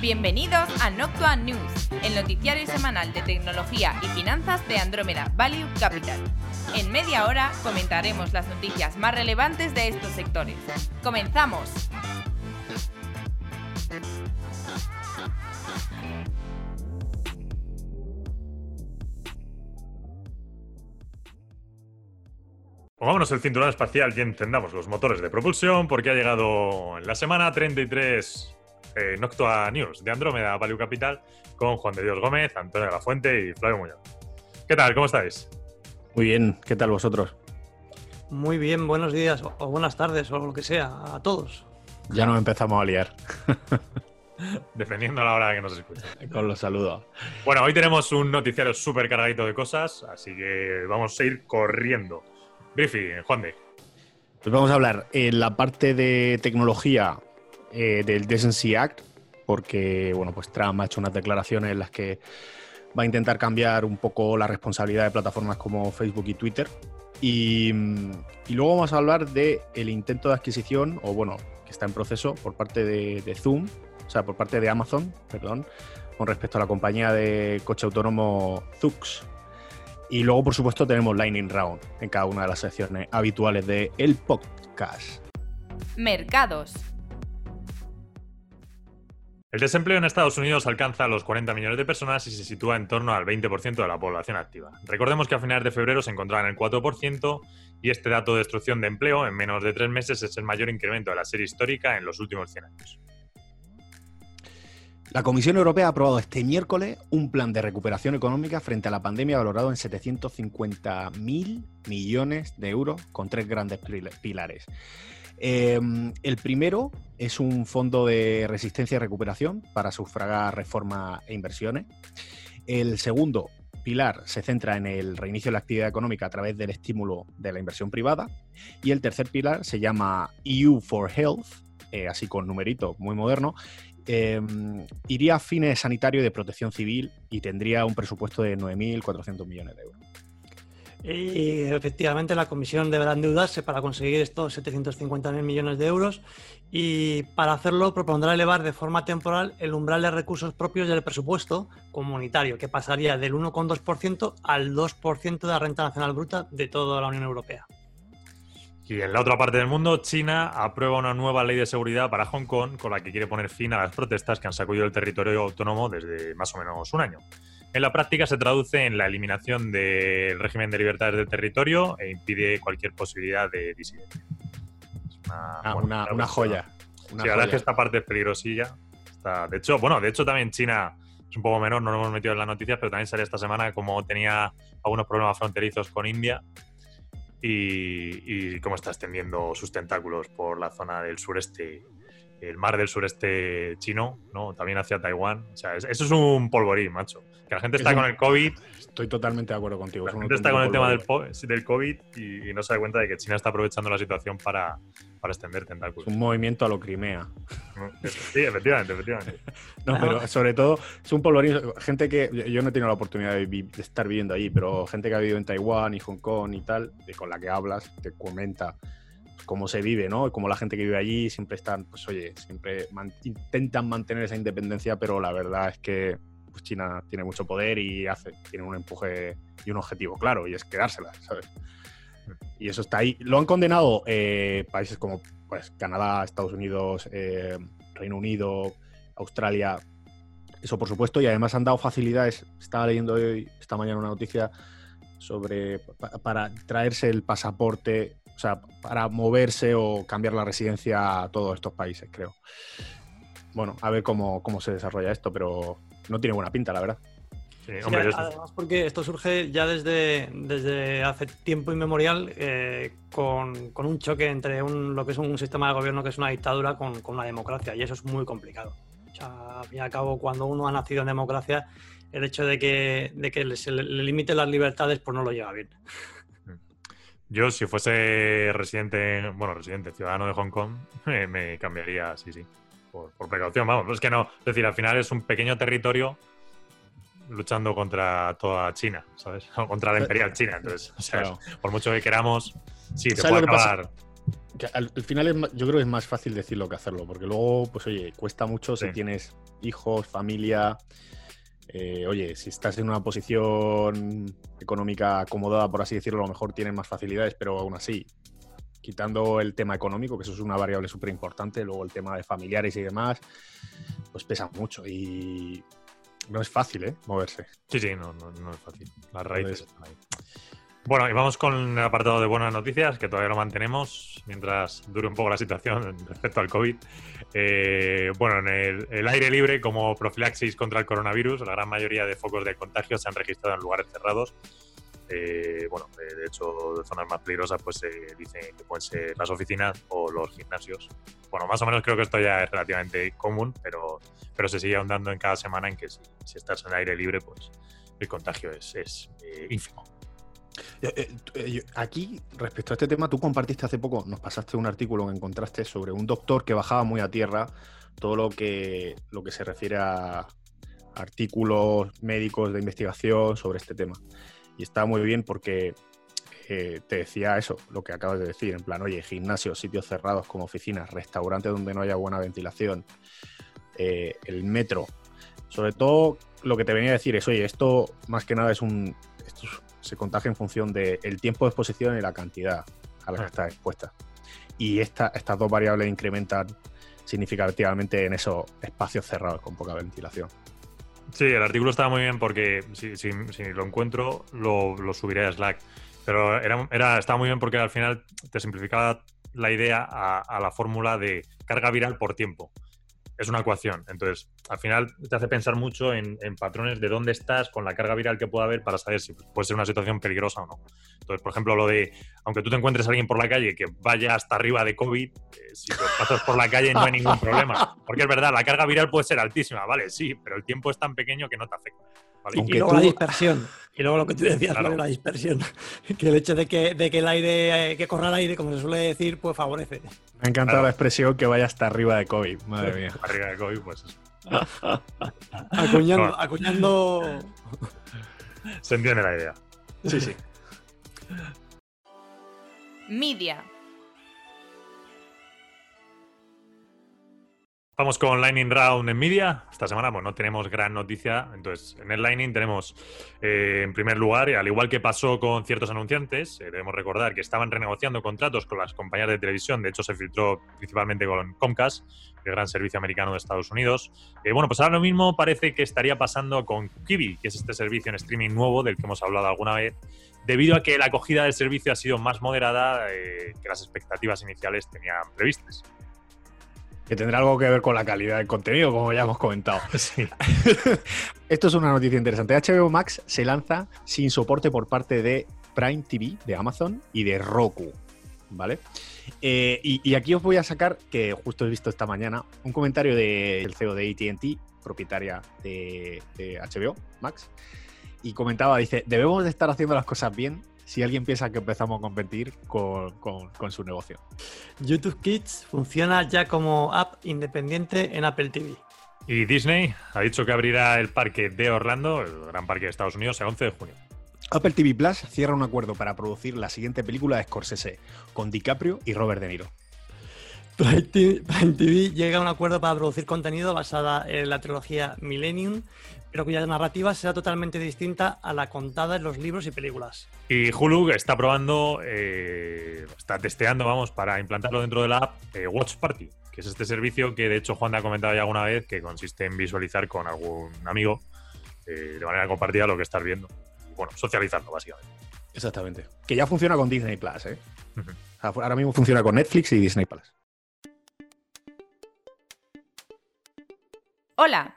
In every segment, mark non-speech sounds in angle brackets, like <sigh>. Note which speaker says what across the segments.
Speaker 1: Bienvenidos a Noctua News, el noticiario semanal de tecnología y finanzas de Andrómeda Value Capital. En media hora comentaremos las noticias más relevantes de estos sectores. ¡Comenzamos!
Speaker 2: Pongámonos el cinturón espacial y encendamos los motores de propulsión porque ha llegado en la semana 33 eh, Noctua News de Andrómeda Value Capital con Juan de Dios Gómez, Antonio de la Fuente y Flavio Muñoz. ¿Qué tal? ¿Cómo estáis?
Speaker 3: Muy bien, ¿qué tal vosotros?
Speaker 4: Muy bien, buenos días o, buenas tardes o lo que sea a todos.
Speaker 3: Ya nos empezamos a liar <laughs>
Speaker 2: Defendiendo a la hora que nos escucha.
Speaker 3: con los saludos.
Speaker 2: Bueno, hoy tenemos un noticiario súper cargadito de cosas, así que vamos a ir corriendo. Briefy, Juan de.
Speaker 3: Pues vamos a hablar en la parte de tecnología eh, del Decency Act, porque bueno, pues Trump ha hecho unas declaraciones en las que va a intentar cambiar un poco la responsabilidad de plataformas como Facebook y Twitter. Y, luego vamos a hablar del el intento de adquisición, o bueno, que está en proceso por parte de, Zoom, o sea, por parte de Amazon, perdón, con respecto a la compañía de coche autónomo Zux. Y luego, por supuesto, tenemos Lightning Round en cada una de las secciones habituales de podcast.
Speaker 1: Mercados.
Speaker 2: El desempleo en Estados Unidos alcanza los 40 millones de personas y se sitúa en torno al 20% de la población activa. Recordemos que a finales de febrero se encontraba en el 4% y este dato de destrucción de empleo en menos de tres meses es el mayor incremento de la serie histórica en los últimos 100 años.
Speaker 3: La Comisión Europea ha aprobado este miércoles un plan de recuperación económica frente a la pandemia valorado en 750.000 millones de euros con tres grandes pil- pilares. Eh, el primero es un fondo de resistencia y recuperación para sufragar reformas e inversiones. El segundo pilar se centra en el reinicio de la actividad económica a través del estímulo de la inversión privada. Y el tercer pilar se llama EU for Health, eh, así con numerito muy moderno, eh, iría a fines sanitarios y de protección civil y tendría un presupuesto de 9.400 millones de euros.
Speaker 4: Y efectivamente la comisión deberá endeudarse para conseguir estos 750.000 millones de euros y para hacerlo propondrá elevar de forma temporal el umbral de recursos propios del presupuesto comunitario, que pasaría del 1,2% al 2% de la renta nacional bruta de toda la Unión Europea.
Speaker 2: Y en la otra parte del mundo, China aprueba una nueva ley de seguridad para Hong Kong con la que quiere poner fin a las protestas que han sacudido el territorio autónomo desde más o menos un año. En la práctica se traduce en la eliminación del régimen de libertades del territorio e impide cualquier posibilidad de disidencia. Es una,
Speaker 3: Ah,
Speaker 2: bueno,
Speaker 3: una,
Speaker 2: claro,
Speaker 3: una
Speaker 2: es
Speaker 3: joya. una
Speaker 2: sí, la verdad es que esta parte es peligrosilla. Está- de hecho, bueno, de hecho también China es un poco menor, no lo hemos metido en las noticias, pero también salió esta semana como tenía algunos problemas fronterizos con India y, y cómo está extendiendo sus tentáculos por la zona del sureste, el mar del sureste chino, ¿no? También hacia Taiwán. O sea, es- eso es un polvorín, macho. Que la gente está
Speaker 3: Es un-
Speaker 2: con el COVID,
Speaker 3: Estoy totalmente de acuerdo contigo.
Speaker 2: la
Speaker 3: es
Speaker 2: gente está con el tema del, COVID y, y no se da cuenta de que China está aprovechando la situación para, para extender
Speaker 3: Es
Speaker 2: tentáculos.
Speaker 3: un movimiento a lo Crimea.
Speaker 2: Sí, efectivamente, efectivamente. <laughs>
Speaker 3: No, pero sobre todo es un polvorín. Gente que yo- no he tenido la oportunidad de, vi- de estar viviendo allí, pero gente que ha vivido en Taiwán y Hong Kong y tal, de con la que hablas, te comenta cómo se vive, ¿no? Cómo la gente que vive allí siempre están, pues oye, siempre man- intentan mantener esa independencia, pero la verdad es que pues, China tiene mucho poder y hace, tiene un empuje y un objetivo claro, y es quedársela, ¿sabes? Y eso está ahí. Lo han condenado eh, países como pues, Canadá, Estados Unidos, eh, Reino Unido, Australia. Eso por supuesto, y además han dado facilidades. Estaba leyendo hoy, esta mañana, una noticia sobre pa- para traerse el pasaporte, o sea, para moverse o cambiar la residencia a todos estos países, creo. Bueno, a ver cómo, cómo se desarrolla esto, pero no tiene buena pinta, la verdad.
Speaker 2: Sí, hombre,
Speaker 4: además porque esto surge ya desde, desde hace tiempo inmemorial eh, con, con un choque entre un- lo que es un sistema de gobierno que es una dictadura con, con una democracia y eso es muy complicado. O sea, al fin y al cabo, cuando uno ha nacido en democracia, el hecho de que, de que le- se le, le limiten las libertades pues no lo lleva bien. <laughs>
Speaker 2: Yo, si fuese residente, bueno, residente, ciudadano de Hong Kong, me, <laughs> me cambiaría, sí, sí, por, por precaución, vamos. Es que no, es decir, al final es un pequeño territorio luchando contra toda China, ¿sabes? <laughs> O contra la imperial China, entonces, o sea,
Speaker 3: Claro.
Speaker 2: por mucho que queramos, sí, te
Speaker 3: ¿Sabes
Speaker 2: puede
Speaker 3: que
Speaker 2: acabar.
Speaker 3: al, final yo creo que es más fácil decirlo que hacerlo, porque luego, pues oye, cuesta mucho si tienes hijos, familia. Eh, oye, si estás en una posición económica acomodada, por así decirlo, a lo mejor tienes más facilidades, pero aún así, quitando el tema económico, que eso es una variable súper importante, luego el tema de familiares y demás, pues pesa mucho y no es fácil, ¿eh? Moverse.
Speaker 2: Sí, sí, no, no, es fácil. Las raíces están ahí. Bueno, y vamos con el apartado de buenas noticias, que todavía lo mantenemos mientras dure un poco la situación <laughs> respecto al COVID. Eh, bueno, en el, aire libre, como profilaxis contra el coronavirus, la gran mayoría de focos de contagio se han registrado en lugares cerrados. Eh, bueno, de hecho, zonas más peligrosas, pues se dice que pueden ser las oficinas o los gimnasios. Bueno, más o menos creo que esto ya es relativamente común, pero, pero se sigue ahondando en cada semana en que si, estás en aire libre, pues el contagio es, es eh, ínfimo.
Speaker 3: Eh, eh, aquí, respecto a este tema, tú compartiste hace poco, nos pasaste un artículo que encontraste sobre un doctor que bajaba muy a tierra todo lo que, lo que se refiere a artículos médicos de investigación sobre este tema. Y está muy bien porque eh, te decía eso, lo que acabas de decir, en plan, oye, gimnasios, sitios cerrados como oficinas, restaurantes donde no haya buena ventilación, el metro. Sobre todo, lo que te venía a decir es, oye, esto más que nada es un, se contagia en función del tiempo de exposición y la cantidad a la que está expuesta. Y esta, estas dos variables incrementan significativamente en esos espacios cerrados con poca ventilación.
Speaker 2: Sí, el artículo estaba muy bien porque si, si, lo encuentro lo, subiré a Slack. Pero era, era, estaba muy bien porque al final te simplificaba la idea a la fórmula de carga viral por tiempo es una ecuación. Entonces, al final te hace pensar mucho en, patrones de dónde estás con la carga viral que pueda haber para saber si puede ser una situación peligrosa o no. Entonces, por ejemplo, lo de, aunque tú te encuentres a alguien por la calle que vaya hasta arriba de COVID, eh, si lo pasas por la calle no hay ningún problema. Porque es verdad, la carga viral puede ser altísima, ¿vale? Sí, pero el tiempo es tan pequeño que no te afecta.
Speaker 4: Y luego la dispersión. <laughs> Y luego lo que tú decías, la dispersión. <laughs> Que el hecho de que, de que el aire, eh, que corra el aire, como se suele decir, pues favorece.
Speaker 3: Me ha encantado la expresión que vaya hasta arriba de COVID. Madre mía.
Speaker 2: Arriba de COVID, pues <laughs>
Speaker 4: acuñando, acuñando.
Speaker 2: Se entiende la idea.
Speaker 3: Sí, sí.
Speaker 1: Media.
Speaker 2: Vamos con Lightning Round en Media. Esta semana pues, no tenemos gran noticia. Entonces, en el Lightning tenemos, eh, en primer lugar, al igual que pasó con ciertos anunciantes, eh, debemos recordar que estaban renegociando contratos con las compañías de televisión. De hecho, se filtró principalmente con Comcast, el gran servicio americano de Estados Unidos. Eh, bueno, pues ahora lo mismo parece que estaría pasando con Kiwi, que es este servicio en streaming nuevo del que hemos hablado alguna vez, debido a que la acogida del servicio ha sido más moderada que las expectativas iniciales tenían previstas
Speaker 3: que tendrá algo que ver con la calidad del contenido, como ya hemos comentado. <laughs> <laughs> Esto es una noticia interesante. HBO Max se lanza sin soporte por parte de Prime TV, de Amazon y de Roku. ¿Vale? Eh, y, aquí os voy a sacar, que justo he visto esta mañana, un comentario del CEO de ATT, propietaria de, de HBO Max, y comentaba, dice, debemos de estar haciendo las cosas bien si alguien piensa que empezamos a competir con, su negocio.
Speaker 4: YouTube Kids funciona ya como app independiente en Apple TV.
Speaker 2: Y Disney ha dicho que abrirá el parque de Orlando, el gran parque de Estados Unidos, el 11 de junio.
Speaker 3: Apple TV Plus cierra un acuerdo para producir la siguiente película de Scorsese, con DiCaprio y Robert De Niro.
Speaker 4: Prime TV <laughs> llega a un acuerdo para producir contenido basada en la trilogía Millennium pero cuya narrativa será totalmente distinta a la contada en los libros y películas.
Speaker 2: Y Hulu está probando, eh, está testeando, vamos, para implantarlo dentro de la app eh, Watch Party, que es este servicio que de hecho Juan te ha comentado ya alguna vez, que consiste en visualizar con algún amigo eh, de manera compartida lo que estás viendo. Bueno, socializando, básicamente.
Speaker 3: Exactamente. Que ya funciona con Disney Plus, ¿eh? Ahora mismo funciona con Netflix y Disney Plus.
Speaker 1: Hola.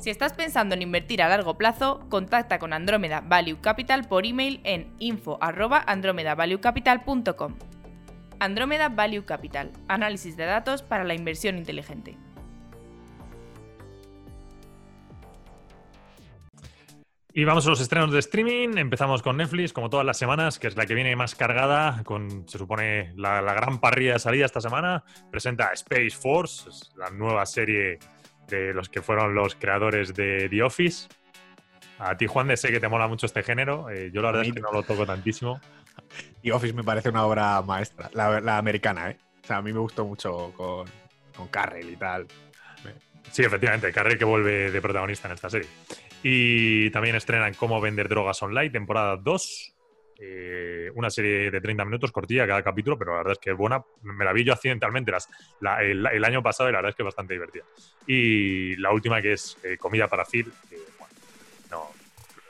Speaker 1: Si estás pensando en invertir a largo plazo, contacta con Andromeda Value Capital por email en info@andromedavaluecapital.com. Andromeda Value Capital, análisis de datos para la inversión inteligente.
Speaker 2: Y vamos a los estrenos de streaming. Empezamos con Netflix, como todas las semanas, que es la que viene más cargada, con, se supone, la, la gran parrilla de salida esta semana. Presenta Space Force, la nueva serie de los que fueron los creadores de The Office. A ti, Juan, de sé que te mola mucho este género. Eh, yo la verdad es que no lo toco tantísimo. <laughs>
Speaker 3: The Office me parece una obra maestra, la, americana, ¿eh? O sea, a mí me gustó mucho con, con Carrell y tal.
Speaker 2: Sí, efectivamente, Carrell que vuelve de protagonista en esta serie. Y también estrenan Cómo vender drogas online, temporada 2. Eh, una serie de 30 minutos, cortilla cada capítulo, pero la verdad es que es buena. Me la vi yo accidentalmente las, el, año pasado y la verdad es que es bastante divertida. Y la última que es eh, Comida para Phil, bueno, no,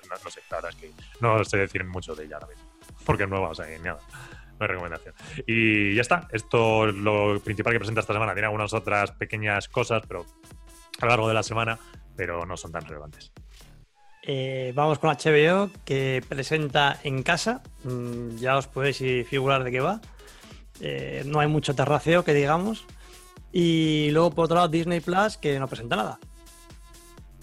Speaker 2: no, sé, la verdad es que no sé decir mucho de ella ahora mismo, porque es nueva, o sea, nada. No hay recomendación. Y ya está. Esto es lo principal que presenta esta semana. Tiene algunas otras pequeñas cosas, pero a lo largo de la semana, pero no son tan relevantes.
Speaker 4: Eh, vamos con HBO que presenta en casa. Mm, ya os podéis figurar de qué va. Eh, no hay mucho terraceo que digamos. Y luego por otro lado Disney Plus que no presenta nada.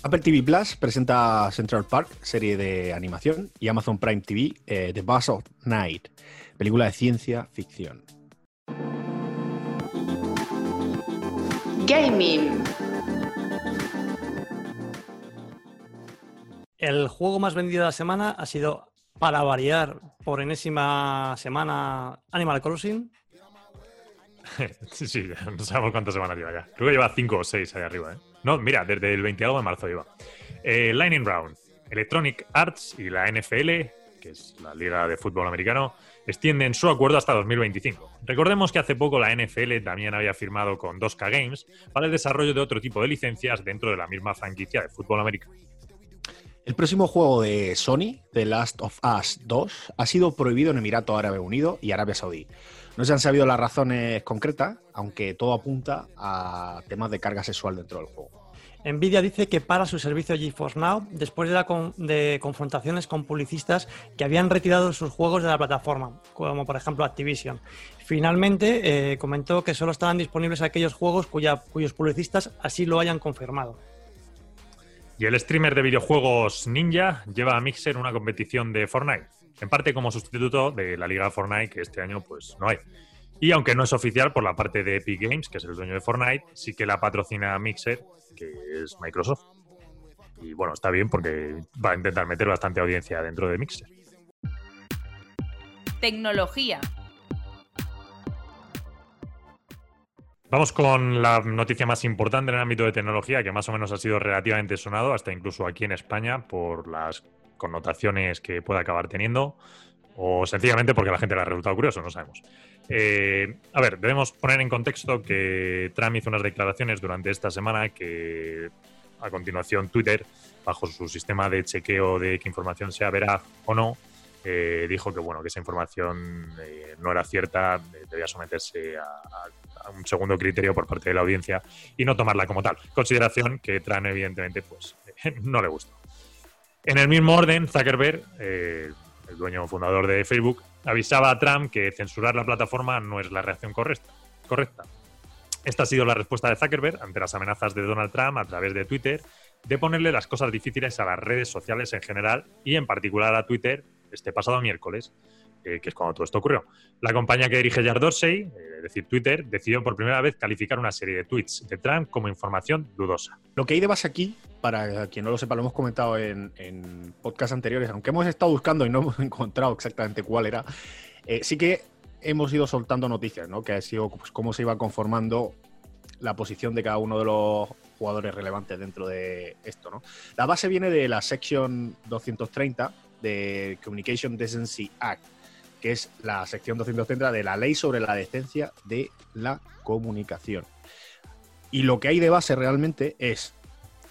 Speaker 3: Apple TV Plus presenta Central Park, serie de animación, y Amazon Prime TV, eh, The Buzz of Night, película de ciencia ficción.
Speaker 4: Gaming. El juego más vendido de la semana ha sido, para variar, por enésima semana, Animal Crossing. <laughs>
Speaker 2: sí, no sabemos cuántas semanas lleva ya. Creo que lleva 5 o 6 ahí arriba. ¿eh? No, mira, desde el 22 de marzo lleva. Eh, Lightning Round, Electronic Arts y la NFL, que es la Liga de Fútbol Americano, extienden su acuerdo hasta 2025. Recordemos que hace poco la NFL también había firmado con 2K Games para el desarrollo de otro tipo de licencias dentro de la misma franquicia de fútbol americano.
Speaker 3: El próximo juego de Sony, The Last of Us 2, ha sido prohibido en Emirato Árabe Unido y Arabia Saudí. No se han sabido las razones concretas, aunque todo apunta a temas de carga sexual dentro del juego.
Speaker 4: Nvidia dice que para su servicio GeForce Now después de, la confrontaciones con publicistas que habían retirado sus juegos de la plataforma, como por ejemplo Activision. Finalmente eh, comentó que solo estarán disponibles aquellos juegos cuyos publicistas así lo hayan confirmado.
Speaker 2: Y el streamer de videojuegos Ninja lleva a Mixer una competición de Fortnite, en parte como sustituto de la liga Fortnite que este año pues no hay. Y aunque no es oficial por la parte de Epic Games, que es el dueño de Fortnite, sí que la patrocina Mixer, que es Microsoft. Y bueno, está bien porque va a intentar meter bastante audiencia dentro de Mixer.
Speaker 1: Tecnología.
Speaker 2: Vamos con la noticia más importante en el ámbito de tecnología, que más o menos ha sido relativamente sonado, hasta incluso aquí en España, por las connotaciones que puede acabar teniendo, o sencillamente porque la gente le ha resultado curioso, no sabemos. Eh, a ver, debemos poner en contexto que Trump hizo unas declaraciones durante esta semana que a continuación Twitter, bajo su sistema de chequeo de qué información sea veraz o no, eh, dijo que bueno que esa información eh, no era cierta, debía someterse a, un segundo criterio por parte de la audiencia y no tomarla como tal. Consideración que Tran evidentemente pues <laughs> no le gustó. En el mismo orden, Zuckerberg, eh, el dueño fundador de Facebook, avisaba a Trump que censurar la plataforma no es la reacción correcta. correcta. Esta ha sido la respuesta de Zuckerberg ante las amenazas de Donald Trump a través de Twitter de ponerle las cosas difíciles a las redes sociales en general y en particular a Twitter este pasado miércoles, que es cuando todo esto ocurrió. La compañía que dirige Jared Dorsey, eh, es decir, Twitter, decidió por primera vez calificar una serie de tweets de Trump como información dudosa.
Speaker 3: Lo que hay de base aquí, para quien no lo sepa, lo hemos comentado en, en podcasts anteriores, aunque hemos estado buscando y no hemos <laughs> encontrado exactamente cuál era, eh, sí que hemos ido soltando noticias, ¿no? Que ha sido pues, cómo se iba conformando la posición de cada uno de los jugadores relevantes dentro de esto, ¿no? La base viene de la sección 230 de Communication Decency Act, que es la sección 230 de la ley sobre la decencia de la comunicación. Y lo que hay de base realmente es,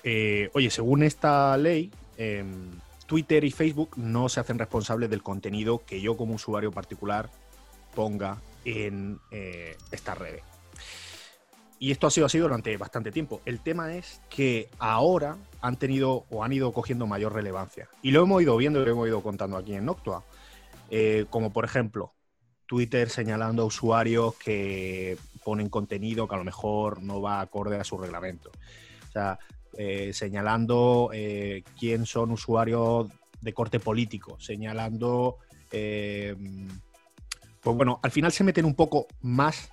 Speaker 3: eh, oye, según esta ley, em, Twitter y Facebook no se hacen responsables del contenido que yo como usuario particular ponga en eh, estas redes. Y esto ha sido así durante bastante tiempo. El tema es que ahora han tenido o han ido cogiendo mayor relevancia. Y lo hemos ido viendo y lo hemos ido contando aquí en Noctua. Eh, como por ejemplo, Twitter señalando a usuarios que ponen contenido que a lo mejor no va acorde a su reglamento. sea, eh, señalando eh, quién son usuarios de corte político, señalando, eh, pues bueno, al final se meten un poco más,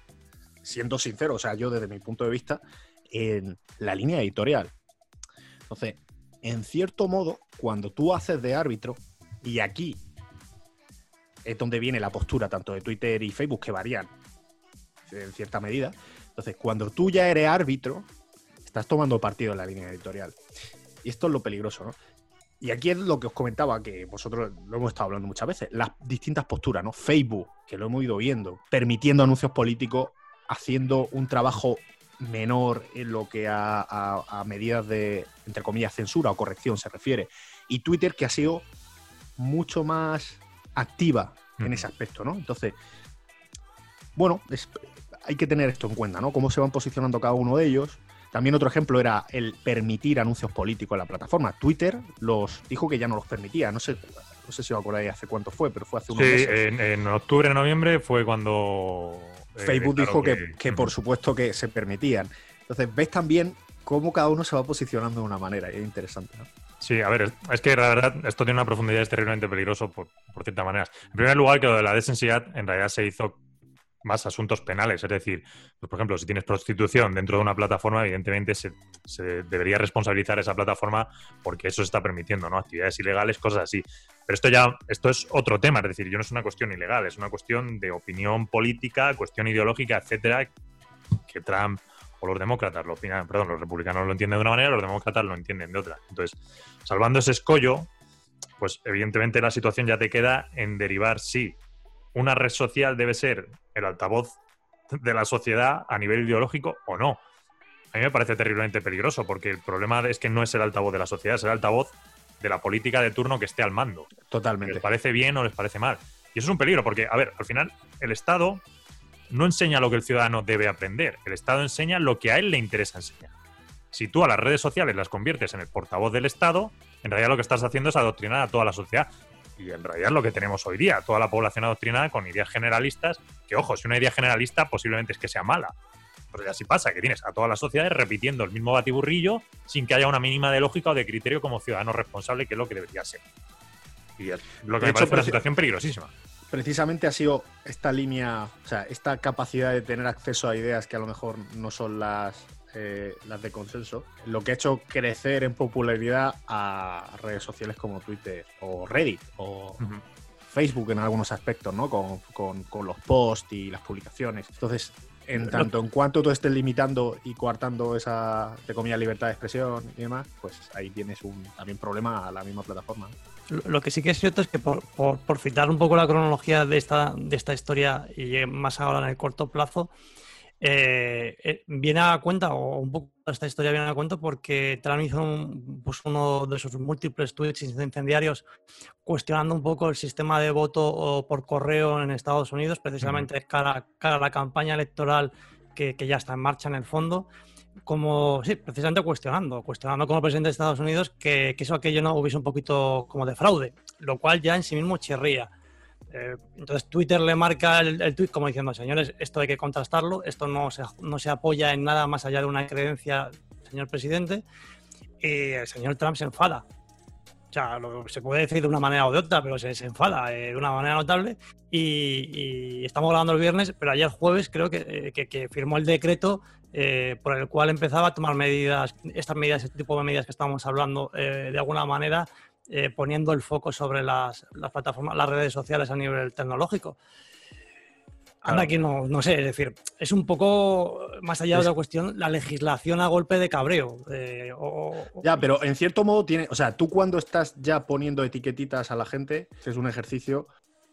Speaker 3: siendo sincero, o sea, yo desde mi punto de vista, en la línea editorial. Entonces, en cierto modo, cuando tú haces de árbitro, y aquí es donde viene la postura tanto de Twitter y Facebook, que varían en cierta medida. Entonces, cuando tú ya eres árbitro, estás tomando partido en la línea editorial. Y esto es lo peligroso, ¿no? Y aquí es lo que os comentaba, que vosotros lo hemos estado hablando muchas veces, las distintas posturas, ¿no? Facebook, que lo hemos ido viendo, permitiendo anuncios políticos, haciendo un trabajo menor en lo que a, medidas de, entre comillas, censura o corrección se refiere. Y Twitter, que ha sido mucho más activa en ese aspecto, ¿no? Entonces, bueno, hay que tener esto en cuenta, ¿no? Cómo se van posicionando cada uno de ellos también otro ejemplo era el permitir anuncios políticos en la plataforma. Twitter los dijo que ya no los permitía. No sé, no sé si os acordáis hace cuánto fue, pero fue hace unos
Speaker 2: sí,
Speaker 3: meses.
Speaker 2: En, octubre, noviembre fue cuando
Speaker 3: eh, Facebook dijo que, por supuesto que se permitían. Entonces, ves también cómo cada uno se va posicionando de una manera es interesante. ¿no?
Speaker 2: Sí, a ver, es que la verdad esto tiene una profundidad terriblemente peligroso por, por ciertas maneras. En primer lugar, que lo de la desensidad en realidad se hizo más asuntos penales. Es decir, pues, por ejemplo, si tienes prostitución dentro de una plataforma, evidentemente se, debería responsabilizar esa plataforma porque eso se está permitiendo, ¿no? Actividades ilegales, cosas así. Pero esto ya, esto es otro tema, es decir, yo no es una cuestión ilegal, es una cuestión de opinión política, cuestión ideológica, etcétera, que Trump o los demócratas lo opinan, perdón, los republicanos lo entienden de una manera, los demócratas lo entienden de otra. Entonces, salvando ese escollo, pues evidentemente la situación ya te queda en derivar, sí, una red social debe ser el altavoz de la sociedad a nivel ideológico o no. A mí me parece terriblemente peligroso porque el problema es que no es el altavoz de la sociedad, es el altavoz de la política de turno que esté al mando.
Speaker 3: Totalmente.
Speaker 2: Les parece bien o les parece mal. Y eso es un peligro porque, a ver, al final el Estado no enseña lo que el ciudadano debe aprender. El Estado enseña lo que a él le interesa enseñar. Si tú a las redes sociales las conviertes en el portavoz del Estado, en realidad lo que estás haciendo es adoctrinar a toda la sociedad y en realidad es lo que tenemos hoy día, toda la población adoctrinada con ideas generalistas, que ojo, si una idea generalista posiblemente es que sea mala. Pero ya sí pasa, que tienes a todas las sociedades repitiendo el mismo batiburrillo sin que haya una mínima de lógica o de criterio como ciudadano responsable, que es lo que debería ser. Y lo que me parece una situación peligrosísima.
Speaker 3: Precisamente ha sido esta línea, o sea, esta capacidad de tener acceso a ideas que a lo mejor no son las eh, las de consenso, lo que ha hecho crecer en popularidad a redes sociales como Twitter o Reddit o Facebook en algunos aspectos, ¿no? Con, los posts y las publicaciones. Entonces, en <laughs> tanto en cuanto tú estés limitando y coartando esa, de comillas, libertad de expresión y demás, pues ahí tienes un también problema a la misma plataforma.
Speaker 4: Lo que sí que es cierto es que por, por, citar un poco la cronología de esta, de esta historia y más ahora en el corto plazo, eh, eh, viene a cuenta, o un poco esta historia viene a cuenta porque Trump hizo pues uno de sus múltiples tweets incendiarios cuestionando un poco el sistema de voto por correo en Estados Unidos, precisamente cara, a la campaña electoral que, ya está en marcha en el fondo como, sí, precisamente cuestionando, cuestionando como presidente de Estados Unidos que, que eso aquello no hubiese un poquito como de fraude, lo cual ya en sí mismo chirría. Eh, entonces Twitter le marca el, el, tweet como diciendo, señores, esto hay que contrastarlo, esto no se, no se apoya en nada más allá de una creencia, señor presidente, y el señor Trump se enfada. O sea, se puede decir de una manera o de otra, pero se, enfada eh, de una manera notable. Y, estamos hablando el viernes, pero ayer jueves creo que, eh, firmó el decreto por el cual empezaba a tomar medidas, estas medidas, este tipo de medidas que estamos hablando, de alguna manera eh, poniendo el foco sobre las, plataformas, las redes sociales a nivel tecnológico. Anda aquí no, no sé, es decir, es un poco más allá de la cuestión, la legislación a golpe de cabreo. Eh,
Speaker 3: ya, pero en cierto modo tiene, o sea, tú cuando estás ya poniendo etiquetitas a la gente, es un ejercicio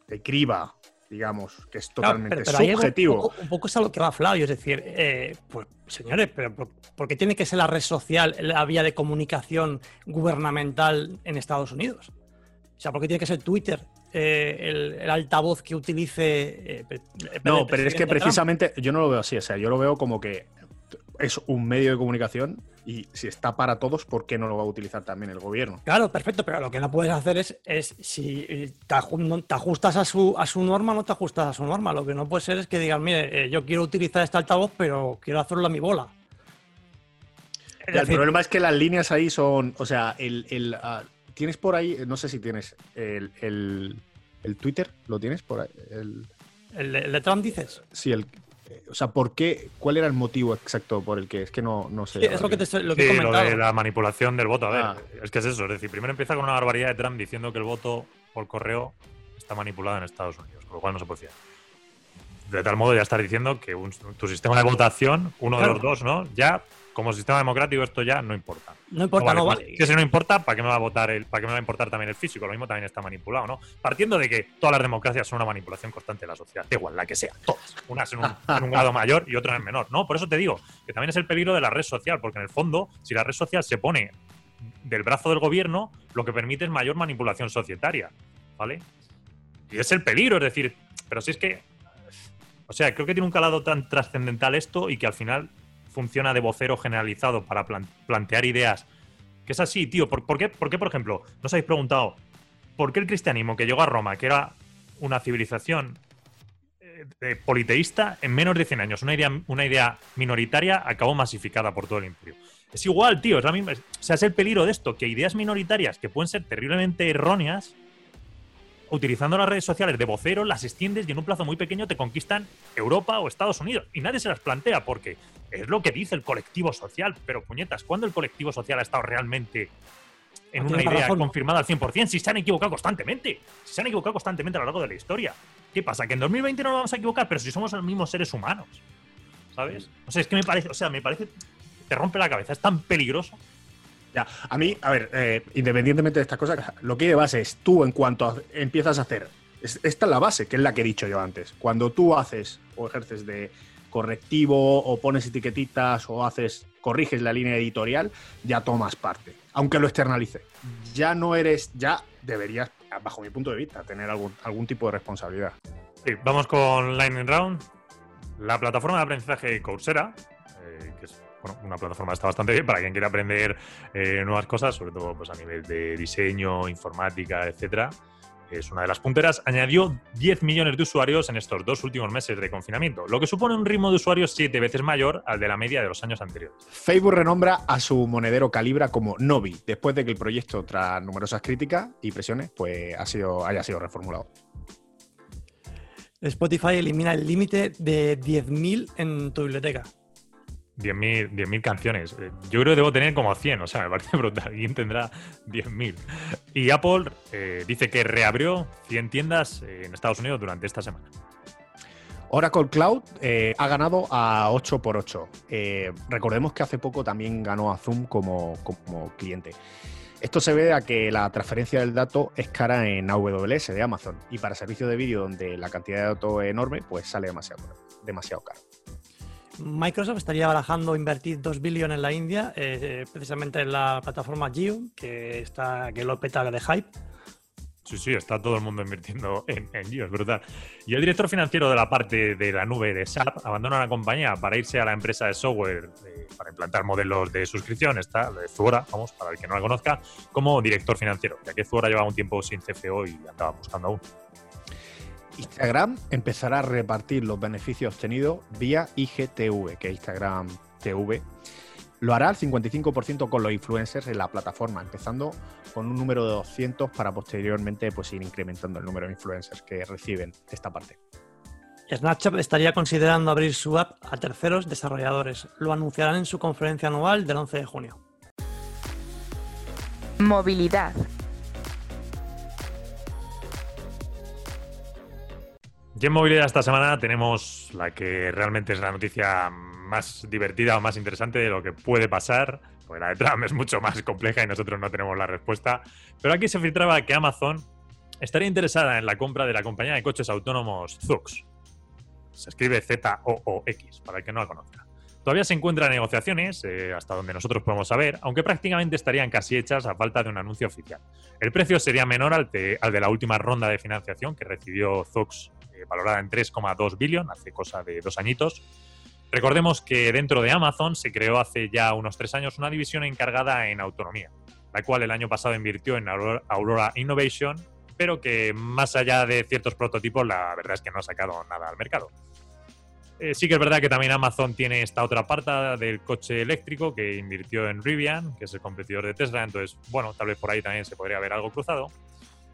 Speaker 3: de criba, digamos, que es totalmente subjetivo.
Speaker 4: Un poco, es a lo que va Flavio, es decir, eh, pues señores, pero ¿por, qué tiene que ser la red social la vía de comunicación gubernamental en Estados Unidos? O sea, ¿por qué tiene que ser Twitter eh, el, altavoz que utilice?
Speaker 3: Eh, no, pero es que precisamente yo no lo veo así, o sea, yo lo veo como que es un medio de comunicación y si está para todos, ¿por qué no lo va a utilizar también el gobierno?
Speaker 4: Claro, perfecto, pero lo que no puedes hacer es, es si te, ajustas a su, a su norma, no te ajustas a su norma. Lo que no puede ser es que digan, mire, eh, yo quiero utilizar este altavoz, pero quiero hacerlo a mi bola.
Speaker 3: el problema es que las líneas ahí son. O sea, el. el ah, tienes por ahí, no sé si tienes el, el, el Twitter, ¿lo tienes por ahí? El,
Speaker 4: ¿El, de- el de Trump dices?
Speaker 3: sí, el. O sea, ¿por qué? ¿Cuál era el motivo exacto por el que? Es que no, no sé.
Speaker 4: Sí, es lo que, te, estoy- lo que
Speaker 2: Sí,
Speaker 4: he
Speaker 2: lo
Speaker 4: comentado.
Speaker 2: de la manipulación del voto. A ver,
Speaker 3: Ah.
Speaker 2: es que es eso. Es decir, primero empieza con una barbaridad de Trump diciendo que el voto por correo está manipulado en Estados Unidos, con lo cual no se puede fiar. De tal modo ya estás diciendo que un- tu sistema de votación, uno de los dos, ¿no? Ya, como sistema democrático, esto ya no importa.
Speaker 4: No importa, no vale.
Speaker 2: Que si no importa, ¿para qué me va a votar el, para qué me va a importar también el físico? Lo mismo también está manipulado, ¿no? Partiendo de que todas las democracias son una manipulación constante de la sociedad, da igual la que sea, todas. Unas en un, en un grado mayor y otras en menor, ¿no? Por eso te digo que también es el peligro de la red social, porque en el fondo, si la red social se pone del brazo del gobierno, lo que permite es mayor manipulación societaria, ¿vale? Y es el peligro, es decir, pero si es que, o sea, creo que tiene un calado tan trascendental esto y que al final funciona de vocero generalizado para plan- plantear ideas. Que es así, tío. ¿Por, por qué, por qué, por ejemplo, no os habéis preguntado por qué el cristianismo que llegó a Roma, que era una civilización eh, eh, politeísta, en menos de 100 años, una idea, una idea minoritaria, acabó masificada por todo el imperio? Es igual, tío. Es la misma, o sea, es el peligro de esto, que ideas minoritarias que pueden ser terriblemente erróneas, utilizando las redes sociales de vocero, las extiendes y en un plazo muy pequeño te conquistan Europa o Estados Unidos. Y nadie se las plantea porque es lo que dice el colectivo social. Pero puñetas, ¿cuándo el colectivo social ha estado realmente en
Speaker 4: No
Speaker 2: una idea
Speaker 4: razón.
Speaker 2: confirmada al 100%? Si se han equivocado constantemente. Si se han equivocado constantemente a lo largo de la historia. ¿Qué pasa? ¿Que en 2020 no nos vamos a equivocar? Pero si somos los mismos seres humanos. ¿Sabes? O sea, es que me parece, o sea, me parece, te rompe la cabeza. Es tan peligroso.
Speaker 3: Ya, a mí, a ver, eh, independientemente de estas cosas, lo que hay de base es tú en cuanto a- empiezas a hacer. es- esta es la base, que es la que he dicho yo antes. Cuando tú haces o ejerces de correctivo o pones etiquetitas o haces, corriges la línea editorial, ya tomas parte. Aunque lo externalice. Ya no eres, ya deberías, bajo mi punto de vista, tener algún, algún tipo de responsabilidad.
Speaker 2: Sí, vamos con Lightning Round. La plataforma de aprendizaje Coursera, eh, que es una plataforma está bastante bien para quien quiera aprender eh, nuevas cosas, sobre todo pues, a nivel de diseño, informática, etcétera. Es una de las punteras. Añadió 10 millones de usuarios en estos dos últimos meses de confinamiento, lo que supone un ritmo de usuarios siete veces mayor al de la media de los años anteriores.
Speaker 3: Facebook renombra a su monedero Calibra como Novi, después de que el proyecto, tras numerosas críticas y presiones, pues ha sido, haya sido reformulado.
Speaker 4: Spotify elimina el límite de 10.000 en tu biblioteca.
Speaker 2: 10.000 10.000 canciones. Eh, Yo creo que debo tener como 100, o sea, me parece <laughs> brutal. ¿Quién tendrá 10.000? Y Apple eh, dice que reabrió 100 tiendas eh, en Estados Unidos durante esta semana.
Speaker 3: Oracle Cloud ha ganado a 8x8. Eh, recordemos que hace poco también ganó a Zoom como, como cliente. Esto se ve a que la transferencia del dato es cara en AWS de Amazon y para servicios de vídeo donde la cantidad de datos es enorme, pues sale demasiado, demasiado caro.
Speaker 4: Microsoft estaría barajando invertir 2 billones en la India, eh, precisamente en la plataforma Geo, que, está, que lo peta de hype.
Speaker 2: Sí, sí, está todo el mundo invirtiendo en, en es brutal. Y el director financiero de la parte de la nube de SAP abandona la compañía para irse a la empresa de software eh, para implantar modelos de suscripción, está de Zuora, vamos, para el que no la conozca, como director financiero, ya que Zuora llevaba un tiempo sin CFO y andaba buscando aún.
Speaker 3: Instagram empezará a repartir los beneficios obtenidos vía IGTV, que es Instagram TV. Lo hará al 55% con los influencers en la plataforma, empezando con un número de 200 para posteriormente pues, ir incrementando el número de influencers que reciben esta parte.
Speaker 4: Snapchat estaría considerando abrir su app a terceros desarrolladores. Lo anunciarán en su conferencia anual del 11 de junio.
Speaker 1: Movilidad.
Speaker 2: Y en movilidad esta semana tenemos la que realmente es la noticia más divertida o más interesante de lo que puede pasar. Porque la de Trump es mucho más compleja y nosotros no tenemos la respuesta. Pero aquí se filtraba que Amazon estaría interesada en la compra de la compañía de coches autónomos Zoox. Se escribe Z-O-O-X, para el que no la conozca. Todavía se encuentran negociaciones, eh, hasta donde nosotros podemos saber, aunque prácticamente estarían casi hechas a falta de un anuncio oficial. El precio sería menor al de, la última ronda de financiación que recibió Zoox, eh, valorada en 3,2 billion, hace cosa de dos añitos. Recordemos que dentro de Amazon se creó hace ya unos tres años una división encargada en autonomía, la cual el año pasado invirtió en Aurora, Aurora Innovation, pero que más allá de ciertos prototipos, la verdad es que no ha sacado nada al mercado. Eh, sí que es verdad que también Amazon tiene esta otra parte del coche eléctrico que invirtió en Rivian, que es el competidor de Tesla, entonces, bueno, tal vez por ahí también se podría ver algo cruzado.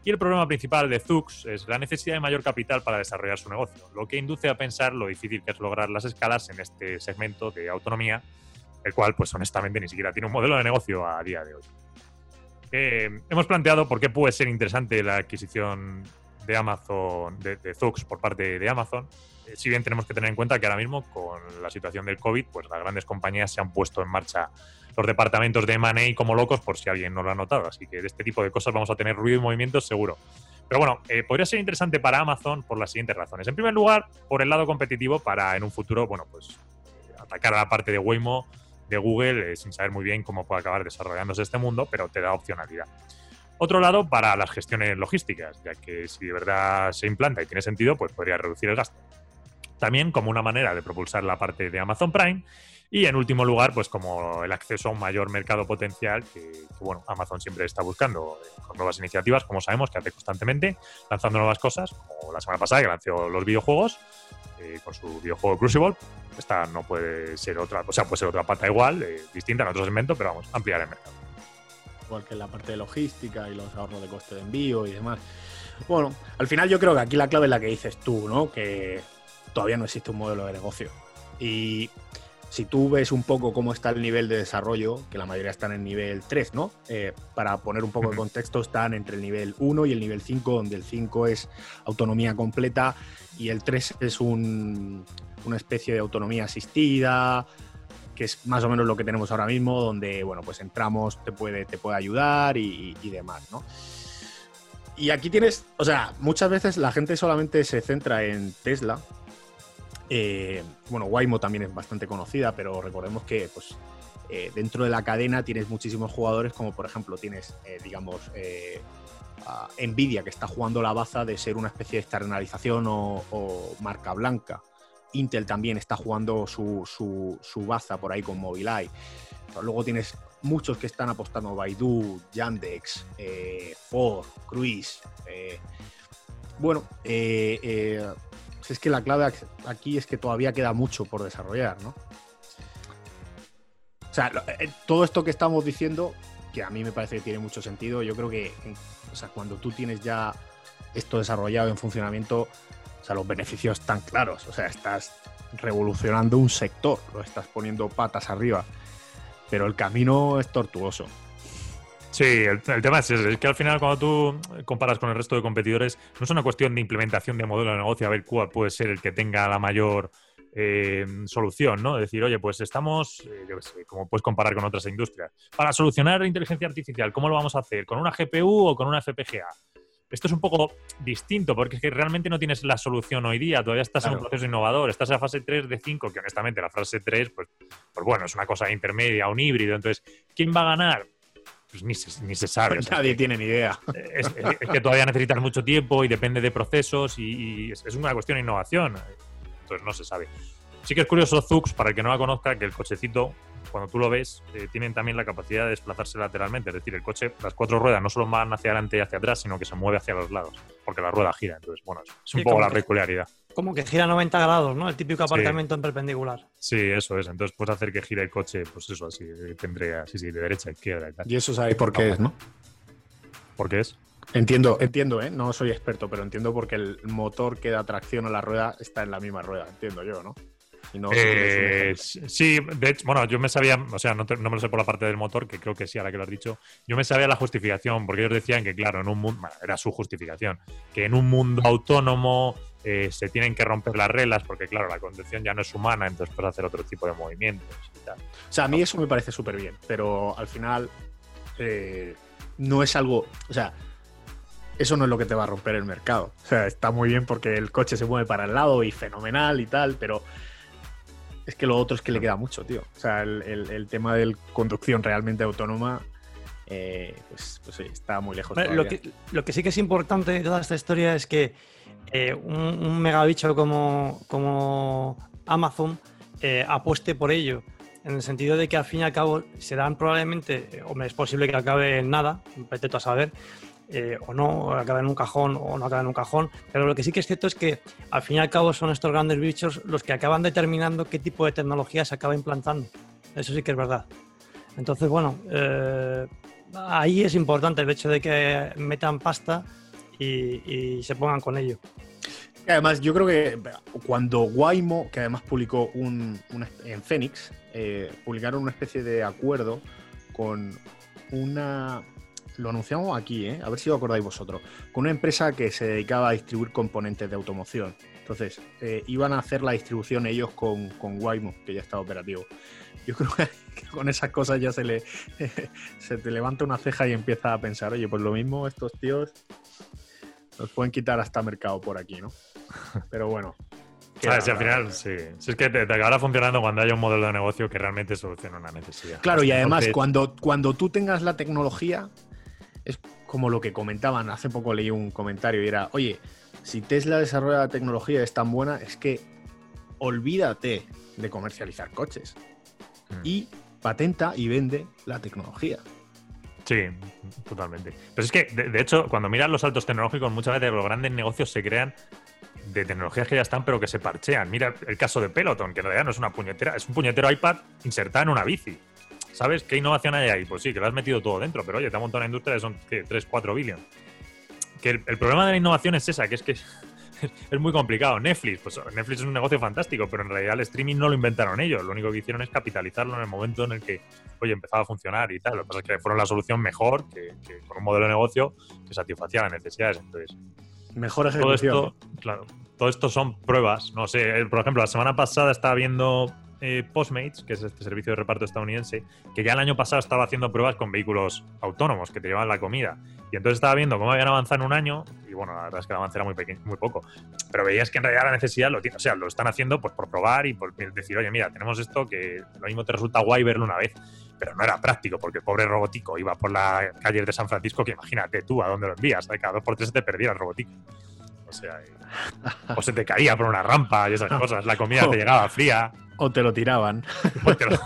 Speaker 2: Y el problema principal de Zux es la necesidad de mayor capital para desarrollar su negocio, lo que induce a pensar lo difícil que es lograr las escalas en este segmento de autonomía, el cual, pues honestamente, ni siquiera tiene un modelo de negocio a día de hoy. Eh, hemos planteado por qué puede ser interesante la adquisición de Amazon, de, de Zux por parte de Amazon. Eh, si bien tenemos que tener en cuenta que ahora mismo, con la situación del COVID, pues las grandes compañías se han puesto en marcha los departamentos de M&A como locos, por si alguien no lo ha notado. Así que de este tipo de cosas vamos a tener ruido y movimientos seguro. Pero bueno, eh, podría ser interesante para Amazon por las siguientes razones. En primer lugar, por el lado competitivo para en un futuro, bueno, pues eh, atacar a la parte de Waymo de Google eh, sin saber muy bien cómo puede acabar desarrollándose este mundo, pero te da opcionalidad. Otro lado, para las gestiones logísticas, ya que si de verdad se implanta y tiene sentido, pues podría reducir el gasto. También como una manera de propulsar la parte de Amazon Prime y en último lugar, pues como el acceso a un mayor mercado potencial que, bueno, Amazon siempre está buscando eh, con nuevas iniciativas, como sabemos, que hace constantemente, lanzando nuevas cosas, como la semana pasada que lanzó los videojuegos, eh, con su videojuego Crucible. Esta no puede ser otra, o sea, puede ser otra pata igual, eh, distinta en otro segmento, pero vamos, ampliar el mercado.
Speaker 3: Igual que la parte de logística y los ahorros de coste de envío y demás. Bueno, al final yo creo que aquí la clave es la que dices tú, ¿no? Que todavía no existe un modelo de negocio. Y si tú ves un poco cómo está el nivel de desarrollo, que la mayoría están en nivel 3, ¿no? Eh, para poner un poco de contexto, están entre el nivel 1 y el nivel 5, donde el 5 es autonomía completa y el 3 es un, una especie de autonomía asistida, que es más o menos lo que tenemos ahora mismo, donde, bueno, pues entramos, te puede, te puede ayudar y, y demás, ¿no? Y aquí tienes, o sea, muchas veces la gente solamente se centra en Tesla, eh, bueno, Waymo también es bastante conocida, pero recordemos que pues, eh, dentro de la cadena tienes muchísimos jugadores, como por ejemplo tienes, eh, digamos, Nvidia, que está jugando la baza de ser una especie de externalización o, marca blanca. Intel también está jugando su, su, su baza por ahí con Mobileye. Luego tienes muchos que están apostando Baidu, Yandex, Ford, Cruise. bueno, es que la clave aquí es que todavía queda mucho por desarrollar, ¿no? O sea, eh, todo esto que estamos diciendo, que a mí me parece que tiene mucho sentido, yo creo que o sea, cuando tú tienes ya esto desarrollado en funcionamiento, o sea, los beneficios están claros. O sea, estás revolucionando un sector, lo estás poniendo patas arriba. Pero el camino es tortuoso.
Speaker 2: Sí, el, el, tema es ese, es que al final cuando tú comparas con el resto de competidores, no es una cuestión de implementación de modelo de negocio, a ver cuál puede ser el que tenga la mayor eh, solución, ¿no? Decir, oye, pues estamos, eh, yo qué sé, como puedes comparar con otras industrias. Para solucionar inteligencia artificial, ¿cómo lo vamos a hacer? ¿Con una GPU o con una FPGA? Esto es un poco distinto porque es que realmente no tienes la solución hoy día, todavía estás claro. en un proceso innovador, estás en la fase 3 de 5, que honestamente la fase 3, pues, pues bueno, es una cosa intermedia, un híbrido. Entonces, ¿quién va a ganar? Pues ni se, ni se sabe.
Speaker 3: Pues o sea, nadie tiene ni idea.
Speaker 2: Es, es, es, que todavía necesitas mucho tiempo y depende de procesos y, y es, es, una cuestión de innovación. Entonces no se sabe. Sí que es curioso Zux, para el que no la conozca, que el cochecito, cuando tú lo ves, eh, tienen también la capacidad de desplazarse lateralmente. Es decir, el coche, las cuatro ruedas no solo van hacia adelante y hacia atrás, sino que se mueve hacia los lados, porque la rueda gira. Entonces, bueno, es un sí, poco la peculiaridad.
Speaker 4: Como que gira 90 grados, ¿no? El típico aparcamiento sí. en perpendicular.
Speaker 2: Sí, eso es. Entonces puedes hacer que gire el coche, pues eso, así, tendría, sí, sí, de derecha a izquierda y tal.
Speaker 3: Y eso sabéis por qué es, ¿no?
Speaker 2: ¿Por qué es?
Speaker 3: Entiendo, entiendo, ¿eh? No soy experto, pero entiendo porque el motor que da tracción a la rueda está en la misma rueda, entiendo yo, ¿no?
Speaker 2: No eh, sí, de hecho, bueno, yo me sabía, o sea, no, te, no, me lo sé por la parte del motor, que creo que sí, ahora que lo has dicho, yo me sabía la justificación, porque ellos decían que, claro, en un mundo, bueno, era su justificación, que en un mundo autónomo eh, se tienen que romper las reglas, porque, claro, la conducción ya no es humana, entonces puedes hacer otro tipo de movimientos y tal.
Speaker 3: O sea, a mí eso me parece súper bien, pero al final eh, no es algo, o sea, eso no es lo que te va a romper el mercado. O sea, está muy bien porque el coche se mueve para el lado y fenomenal y tal, pero es que lo otro es que le queda mucho, tío. O sea, el, el, el tema de conducción realmente autónoma, eh, pues, pues sí, está muy lejos.
Speaker 4: Bueno, lo, que, lo, que, sí que es importante de toda esta historia es que eh, un, un, megabicho como, como Amazon eh, apueste por ello. En el sentido de que al fin y al cabo serán probablemente, hombre, es posible que acabe en nada, pretendo a saber, eh, o no, acaba en un cajón o no acaba en un cajón. Pero lo que sí que es cierto es que al fin y al cabo son estos grandes bichos los que acaban determinando qué tipo de tecnología se acaba implantando. Eso sí que es verdad. Entonces, bueno, eh, ahí es importante el hecho de que metan pasta y, se pongan con ello.
Speaker 3: Además, yo creo que cuando Waymo, que además publicó un, en Phoenix, eh, publicaron una especie de acuerdo con una. Lo anunciamos aquí, ¿eh? a ver si lo acordáis vosotros. Con una empresa que se dedicaba a distribuir componentes de automoción. Entonces, eh, iban a hacer la distribución ellos con, con que ya está operativo. Yo creo que <laughs> con esas cosas ya se le <laughs> se te levanta una ceja y empieza a pensar, oye, pues lo mismo estos tíos nos pueden quitar hasta mercado por aquí, ¿no? <laughs> Pero bueno.
Speaker 2: ¿Sabes? Si al final, sí. Si es que te, acabará funcionando cuando haya un modelo de negocio que realmente solucione una necesidad.
Speaker 3: Claro, y además, cuando, cuando tú tengas la tecnología, es como lo que comentaban. Hace poco leí un comentario y era, oye, si Tesla desarrolla la tecnología es tan buena, es que olvídate de comercializar coches. Mm. Y patenta y vende la tecnología.
Speaker 2: Sí, totalmente. Pero es que, de, hecho, cuando miras los saltos tecnológicos, muchas veces los grandes negocios se crean de tecnologías que ya están, pero que se parchean. Mira el caso de Peloton, que en realidad no es una puñetera, es un puñetero iPad insertado en una bici. ¿Sabes qué innovación hay ahí? Pues sí, que lo has metido todo dentro, pero oye, te ha montado una industria que son 3, 4 billones. Que el, el, problema de la innovación es esa, que es que <laughs> es muy complicado. Netflix, pues Netflix es un negocio fantástico, pero en realidad el streaming no lo inventaron ellos. Lo único que hicieron es capitalizarlo en el momento en el que, oye, empezaba a funcionar y tal. Lo que pasa es que fueron la solución mejor que, con un modelo de negocio que satisfacía las necesidades. Entonces,
Speaker 3: mejor ejecución.
Speaker 2: Todo esto, claro, todo esto son pruebas. No sé, eh, por ejemplo, la semana pasada estaba viendo eh, Postmates, que es este servicio de reparto estadounidense, que ya el año pasado estaba haciendo pruebas con vehículos autónomos que te llevan la comida. Y entonces estaba viendo cómo habían avanzado en un año, y bueno, la verdad es que el avance era muy pequeño, muy poco. Pero veías que en realidad la necesidad lo tiene, o sea, lo están haciendo pues por probar y por decir, oye, mira, tenemos esto que lo mismo te resulta guay verlo una vez, pero no era práctico, porque el pobre robotico iba por las calles de San Francisco, que imagínate tú a dónde lo envías, cada dos por tres te perdía el robotico. O sea, o se te caía por una rampa y esas <laughs> cosas, la comida te llegaba fría.
Speaker 3: O te lo tiraban.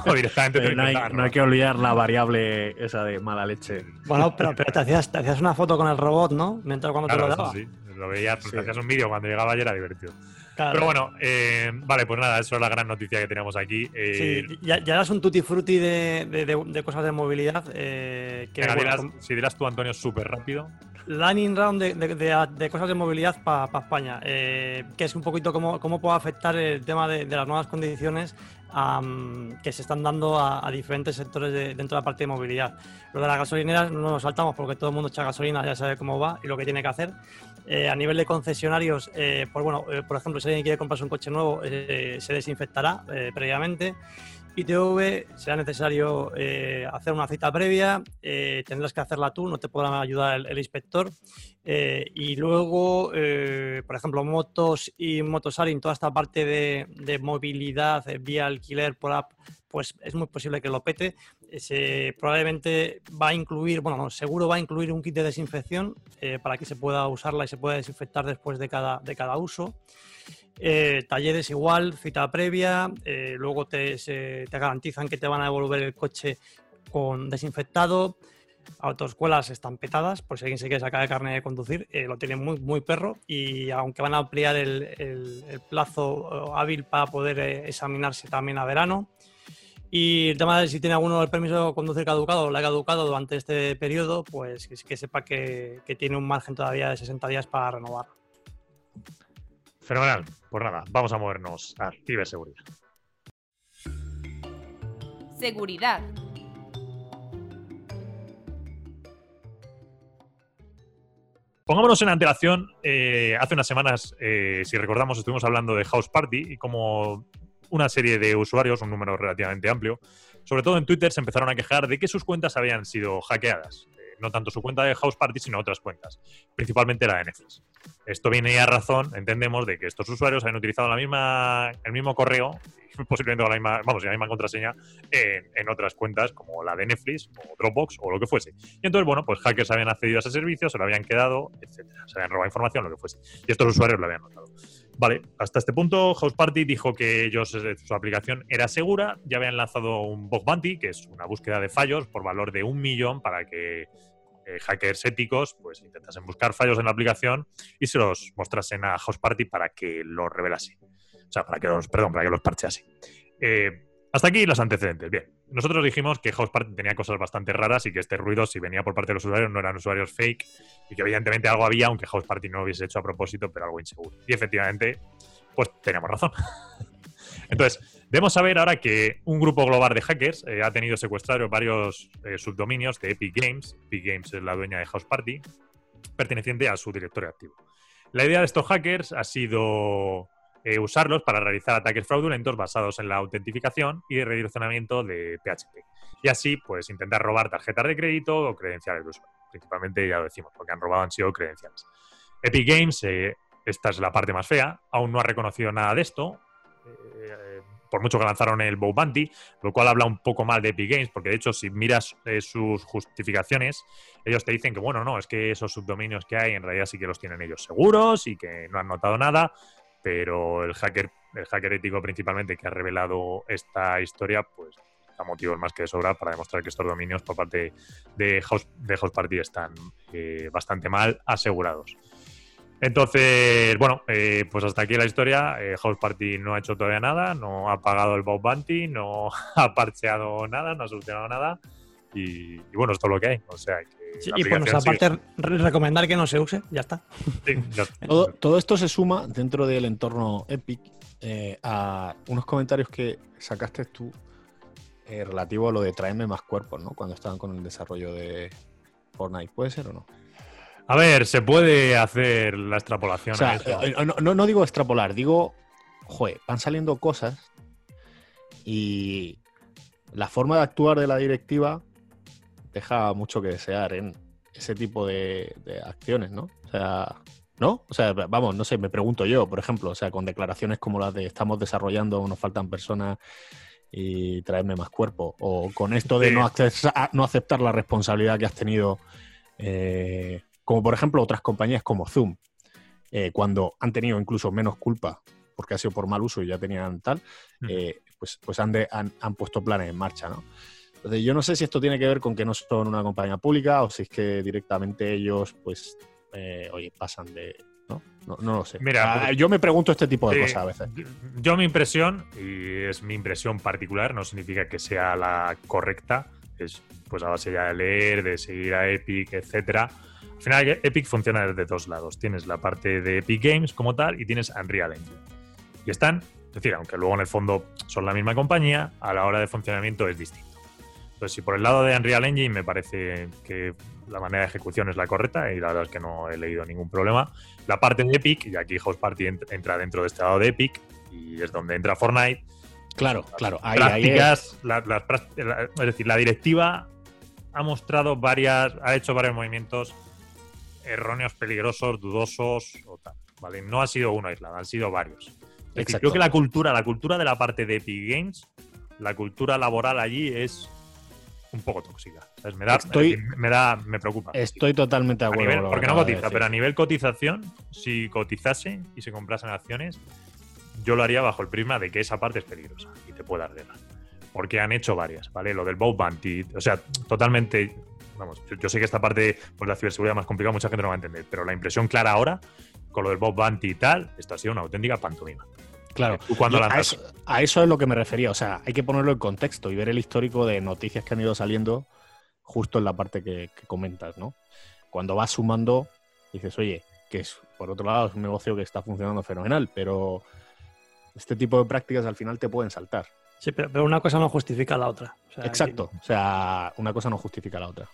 Speaker 2: O <laughs> directamente <laughs>
Speaker 3: no, hay, que olvidar la variable esa de mala leche.
Speaker 4: Bueno, pero, te, hacías, te, hacías, una foto con el robot, ¿no? Mientras cuando te lo daba.
Speaker 2: sí, lo veías, te hacías un vídeo cuando llegaba y era divertido. Pero bueno, eh, vale, pues nada, eso es la gran noticia que teníamos aquí.
Speaker 4: Eh, sí, ya, ya eras un tutti frutti de, de, cosas de movilidad. Eh,
Speaker 2: que, si dirás tú, Antonio, súper rápido.
Speaker 4: Lightning round de, cosas de movilidad para España, que es un poquito cómo, cómo puede afectar el tema de, las nuevas condiciones que se están dando a, diferentes sectores dentro de la parte de movilidad. Lo de las gasolineras no nos saltamos porque todo el mundo echa gasolina, ya sabe cómo va y lo que tiene que hacer. Eh, a nivel de concesionarios, eh, pues bueno, eh, por ejemplo, si alguien quiere comprarse un coche nuevo, se desinfectará previamente. ITV será necesario hacer una cita previa, tendrás que hacerla tú, no te podrá ayudar el, inspector. y luego, por ejemplo, motos y motosaring, toda esta parte de, de movilidad vía alquiler por app, pues es muy posible que lo pete se, probablemente va a incluir, bueno, seguro va a incluir un kit de desinfección eh, para que se pueda usarla y se pueda desinfectar después de cada, de cada uso. Eh, talleres igual, cita previa, eh, luego te, te, garantizan que te van a devolver el coche con desinfectado. Autoescuelas están petadas, por si alguien se quiere sacar de carne de conducir, lo tienen muy, muy perro y aunque van a ampliar el, el plazo hábil para poder examinarse también a verano. Y el tema de si tiene alguno el permiso de conducir caducado o le ha caducado durante este periodo, pues que, sepa que, tiene un margen todavía de 60 días para renovar.
Speaker 2: Fenomenal. Pues nada, vamos a movernos a ciberseguridad.
Speaker 1: Seguridad.
Speaker 2: Pongámonos en antelación. Eh, hace unas semanas, eh, si recordamos, estuvimos hablando de House Party y cómo una serie de usuarios, un número relativamente amplio, sobre todo en Twitter, se empezaron a quejar de que sus cuentas habían sido hackeadas. No tanto su cuenta de House Party, sino otras cuentas, principalmente la de Netflix. Esto viene a razón, entendemos, de que estos usuarios habían utilizado la misma, el mismo correo, posiblemente la misma, vamos, la misma contraseña, en, otras cuentas como la de Netflix o Dropbox o lo que fuese. Y entonces, bueno, pues hackers habían accedido a ese servicio, se lo habían quedado, etcétera. Se habían robado información, lo que fuese. Y estos usuarios lo habían notado. Vale, hasta este punto House Party dijo que ellos, eh, su aplicación era segura, ya habían lanzado un bug bounty, que es una búsqueda de fallos por valor de un millón para que eh, hackers éticos pues intentasen buscar fallos en la aplicación y se los mostrasen a House Party para que los revelase. O sea, para que los, perdón, para que los parchease. Eh, hasta aquí los antecedentes. Bien, nosotros dijimos que House Party tenía cosas bastante raras y que este ruido, si venía por parte de los usuarios, no eran usuarios fake y que evidentemente algo había, aunque House Party no lo hubiese hecho a propósito, pero algo inseguro. Y efectivamente, pues teníamos razón. <laughs> Entonces, debemos saber ahora que un grupo global de hackers eh, ha tenido secuestrados varios eh, subdominios de Epic Games. Epic Games es la dueña de House Party, perteneciente a su directorio activo. La idea de estos hackers ha sido eh, usarlos para realizar ataques fraudulentos basados en la autentificación y redireccionamiento de PHP. Y así, pues, intentar robar tarjetas de crédito o credenciales de usuario. Principalmente, ya lo decimos, porque han robado han sido credenciales. Epic Games, esta es la parte más fea, aún no ha reconocido nada de esto, eh, por mucho que lanzaron el Bow Bounty, lo cual habla un poco mal de Epic Games, porque de hecho, si miras eh, sus justificaciones, ellos te dicen que, bueno, no, es que esos subdominios que hay en realidad sí que los tienen ellos seguros y que no han notado nada, pero el hacker, el hacker ético principalmente que ha revelado esta historia, pues da motivos más que de sobra para demostrar que estos dominios por parte de House, de House Party están eh, bastante mal asegurados. Entonces, bueno, eh, pues hasta aquí la historia. Eh, House Party no ha hecho todavía nada, no ha pagado el Bob Bounty, no <laughs> ha parcheado nada, no ha solucionado nada. Y, bueno, esto es lo que hay. O sea,
Speaker 4: que y por nuestra parte, recomendar que no se use, ya está. <laughs>
Speaker 3: todo, esto se suma dentro del entorno Epic eh, a unos comentarios que sacaste tú relativo a lo de traerme más cuerpos, ¿no? Cuando estaban con el desarrollo de Fortnite. ¿Puede ser o no?
Speaker 2: A ver, se puede hacer la extrapolación.
Speaker 3: Eh, no, no, digo extrapolar, digo, joder, van saliendo cosas y la forma de actuar de la directiva deja mucho que desear en ese tipo de, acciones, ¿no? O sea, ¿no? O sea, vamos, no sé, me pregunto yo, por ejemplo, o sea, con declaraciones como las de estamos desarrollando, nos faltan personas y traerme más cuerpo, o con esto de no, no aceptar la responsabilidad que has tenido eh, como por ejemplo otras compañías como Zoom, eh, cuando han tenido incluso menos culpa porque ha sido por mal uso y ya tenían tal, eh, pues, pues han, han, puesto planes en marcha, ¿no? Entonces yo no sé si esto tiene que ver con que no son una compañía pública o si es que directamente ellos, pues, eh, oye, pasan de... ¿no? No, lo sé. Mira, ah, yo me pregunto este tipo de cosas a veces.
Speaker 2: Yo mi impresión, y es mi impresión particular, no significa que sea la correcta, es pues a base ya de leer, de seguir a Epic, etcétera, al final, Epic funciona desde dos lados. Tienes la parte de Epic Games como tal y tienes Unreal Engine. Y están, es decir, aunque luego en el fondo son la misma compañía, a la hora de funcionamiento es distinto. Entonces, si por el lado de Unreal Engine me parece que la manera de ejecución es la correcta y la verdad es que no he leído ningún problema, la parte de Epic, y aquí House Party entra dentro de este lado de Epic y es donde entra Fortnite.
Speaker 3: Claro, claro.
Speaker 2: Ahí, prácticas, es decir, la directiva ha mostrado varias, ha hecho varios movimientos erróneos, peligrosos, dudosos o tal. ¿vale? No ha sido uno aislado, han sido varios. creo que la cultura, la cultura de la parte de Epic Games, la cultura laboral allí es un poco tóxica. Me, da, me, da, me preocupa.
Speaker 3: Estoy totalmente de acuerdo.
Speaker 2: porque no cotiza, pero a nivel cotización, si cotizase y se comprasen acciones, yo lo haría bajo el prisma de que esa parte es peligrosa y te puede arreglar. Porque han hecho varias, ¿vale? Lo del Bow Bounty, o sea, totalmente vamos, yo, sé que esta parte, pues la ciberseguridad más complicada, mucha gente no va a entender, pero la impresión clara ahora, con lo del Bob Banti y tal, esto ha sido una auténtica pantomima.
Speaker 3: Claro, cuando a, eso, a, eso, es lo que me refería. O sea, hay que ponerlo en contexto y ver el histórico de noticias que han ido saliendo justo en la parte que, comentas, ¿no? Cuando vas sumando, dices, oye, que es, por otro lado, es un negocio que está funcionando fenomenal, pero este tipo de prácticas al final te pueden saltar.
Speaker 4: Sí, pero, una cosa no justifica la otra.
Speaker 3: Exacto, o sea, una cosa no justifica la otra.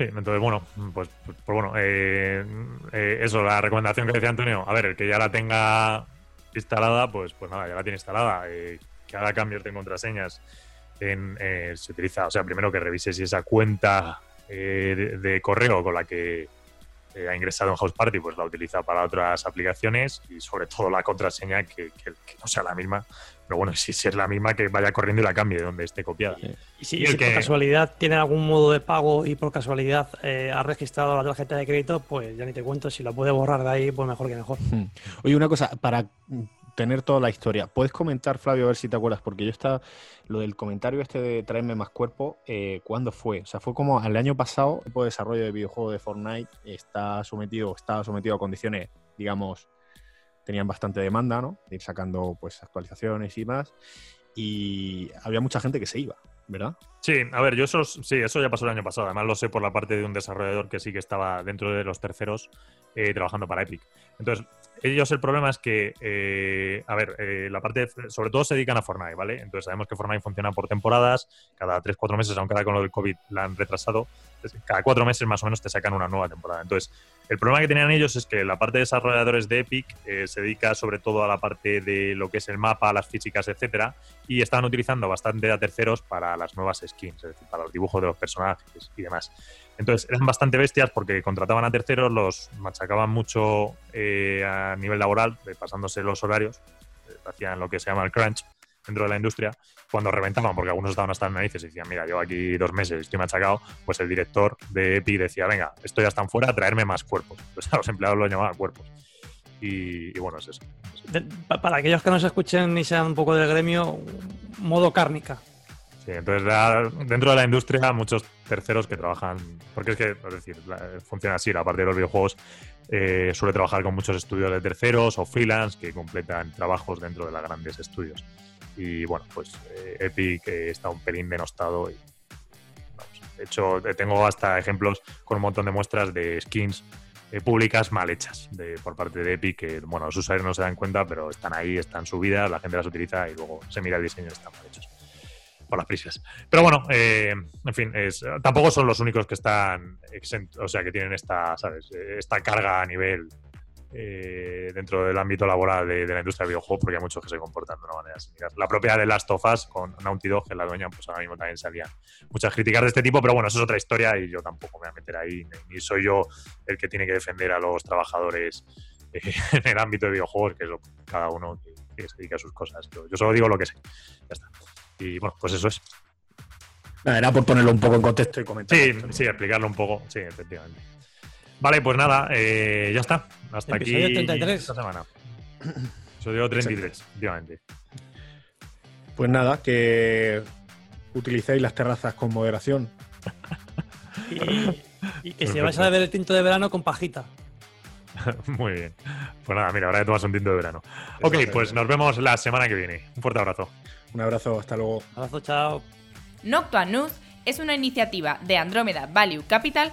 Speaker 2: Sí, entonces, bueno, pues, pues, bueno, eh, eh, eso, la recomendación que decía Antonio, a ver, el que ya la tenga instalada, pues, pues nada, ya la tiene instalada, eh, que haga cambios de contraseñas, en, se utiliza, o sea, primero que revise si esa cuenta de, correo con la que ha ingresado en House Party, pues la utiliza para otras aplicaciones y sobre todo la contraseña que no sea la misma pero bueno, <laughs> si, es la misma, que vaya corriendo y la cambie de donde esté copiada.
Speaker 4: Y si, por casualidad tiene algún modo de pago y por casualidad eh, ha registrado la tarjeta de crédito, pues ya ni te cuento, si la puede borrar de ahí, pues mejor que mejor. Hmm.
Speaker 3: Oye, una cosa, para tener toda la historia. ¿Puedes comentar, Flavio, a ver si te acuerdas? Porque yo estaba, lo del comentario este de traerme más cuerpo, eh, ¿cuándo fue? O sea, fue como al año pasado, el equipo de desarrollo de videojuego de Fortnite está sometido, estaba sometido a condiciones, digamos, tenían bastante demanda, ¿no? De ir sacando pues actualizaciones y más. Y había mucha gente que se iba, ¿verdad?
Speaker 2: Sí, a ver, yo eso, sí, eso ya pasó el año pasado. Además lo sé por la parte de un desarrollador que sí que estaba dentro de los terceros eh, trabajando para Epic. Entonces, ellos el problema es que, eh, a ver, eh, la parte, sobre todo se dedican a Fortnite, ¿vale? Entonces sabemos que Fortnite funciona por temporadas, cada 3-4 meses, aunque ahora con lo del COVID la han retrasado, cada 4 meses más o menos te sacan una nueva temporada. Entonces, el problema que tenían ellos es que la parte de desarrolladores de Epic eh, se dedica sobre todo a la parte de lo que es el mapa, las físicas, etcétera, y estaban utilizando bastante a terceros para las nuevas skins, es decir, para los dibujos de los personajes y demás. Entonces eran bastante bestias porque contrataban a terceros, los machacaban mucho eh, a nivel laboral, eh, pasándose los horarios, eh, hacían lo que se llama el crunch dentro de la industria, cuando reventaban, porque algunos estaban hasta en narices y decían, mira, llevo aquí dos meses, estoy machacado, pues el director de Epic decía, venga, esto ya están fuera, traerme más cuerpos. <laughs> Pues a los empleados lo llamaban cuerpos. Y, y bueno, es eso.
Speaker 4: Para aquellos que no se escuchen ni sean un poco del gremio, modo cárnica.
Speaker 2: Sí, entonces dentro de la industria muchos terceros que trabajan, porque es que, es decir, funciona así, la parte de los videojuegos eh, suele trabajar con muchos estudios de terceros o freelance que completan trabajos dentro de los grandes estudios. Y bueno, pues eh, Epic eh, está un pelín denostado y vamos, de hecho eh, tengo hasta ejemplos con un montón de muestras de skins públicas mal hechas de, por parte de Epic que bueno los usuarios no se dan cuenta pero están ahí, están subidas, la gente las utiliza y luego se mira el diseño y están mal hechos por las prisas. Pero bueno, eh, en fin, es, tampoco son los únicos que están exentos, o sea, que tienen esta, ¿sabes? Eh, Esta carga a nivel eh, dentro del ámbito laboral de, la industria del videojuego, porque hay muchos que se comportan de una manera similar. La propia de Last of Us con Naughty Dog, que la dueña, pues ahora mismo también salían muchas críticas de este tipo, pero bueno, eso es otra historia y yo tampoco me voy a meter ahí, ni, soy yo el que tiene que defender a los trabajadores eh, <laughs> en el ámbito de videojuegos, que es lo- cada uno que, que se dedica a sus cosas. Yo, yo solo digo lo que sé. Ya está. Y bueno, pues eso es.
Speaker 3: Era por ponerlo un poco en contexto y comentar.
Speaker 2: Sí,
Speaker 3: esto, ¿no?
Speaker 2: sí, explicarlo un poco. Sí, efectivamente. Vale, pues nada, eh, ya está. Hasta
Speaker 4: Episodio
Speaker 2: aquí
Speaker 4: 33.
Speaker 2: esta semana. Episodio 33, efectivamente.
Speaker 3: Pues nada, que utilicéis las terrazas con moderación. <laughs>
Speaker 4: Y, y que si vais a beber el tinto de verano con pajita. <laughs>
Speaker 2: Muy bien. Pues nada, mira, ahora que tomas un tinto de verano. Ok,
Speaker 3: Eso
Speaker 2: pues nos vemos la semana que viene. Un fuerte abrazo.
Speaker 3: Un abrazo, hasta luego.
Speaker 4: Abrazo, chao.
Speaker 1: Noctua News es una iniciativa de Andromeda Value Capital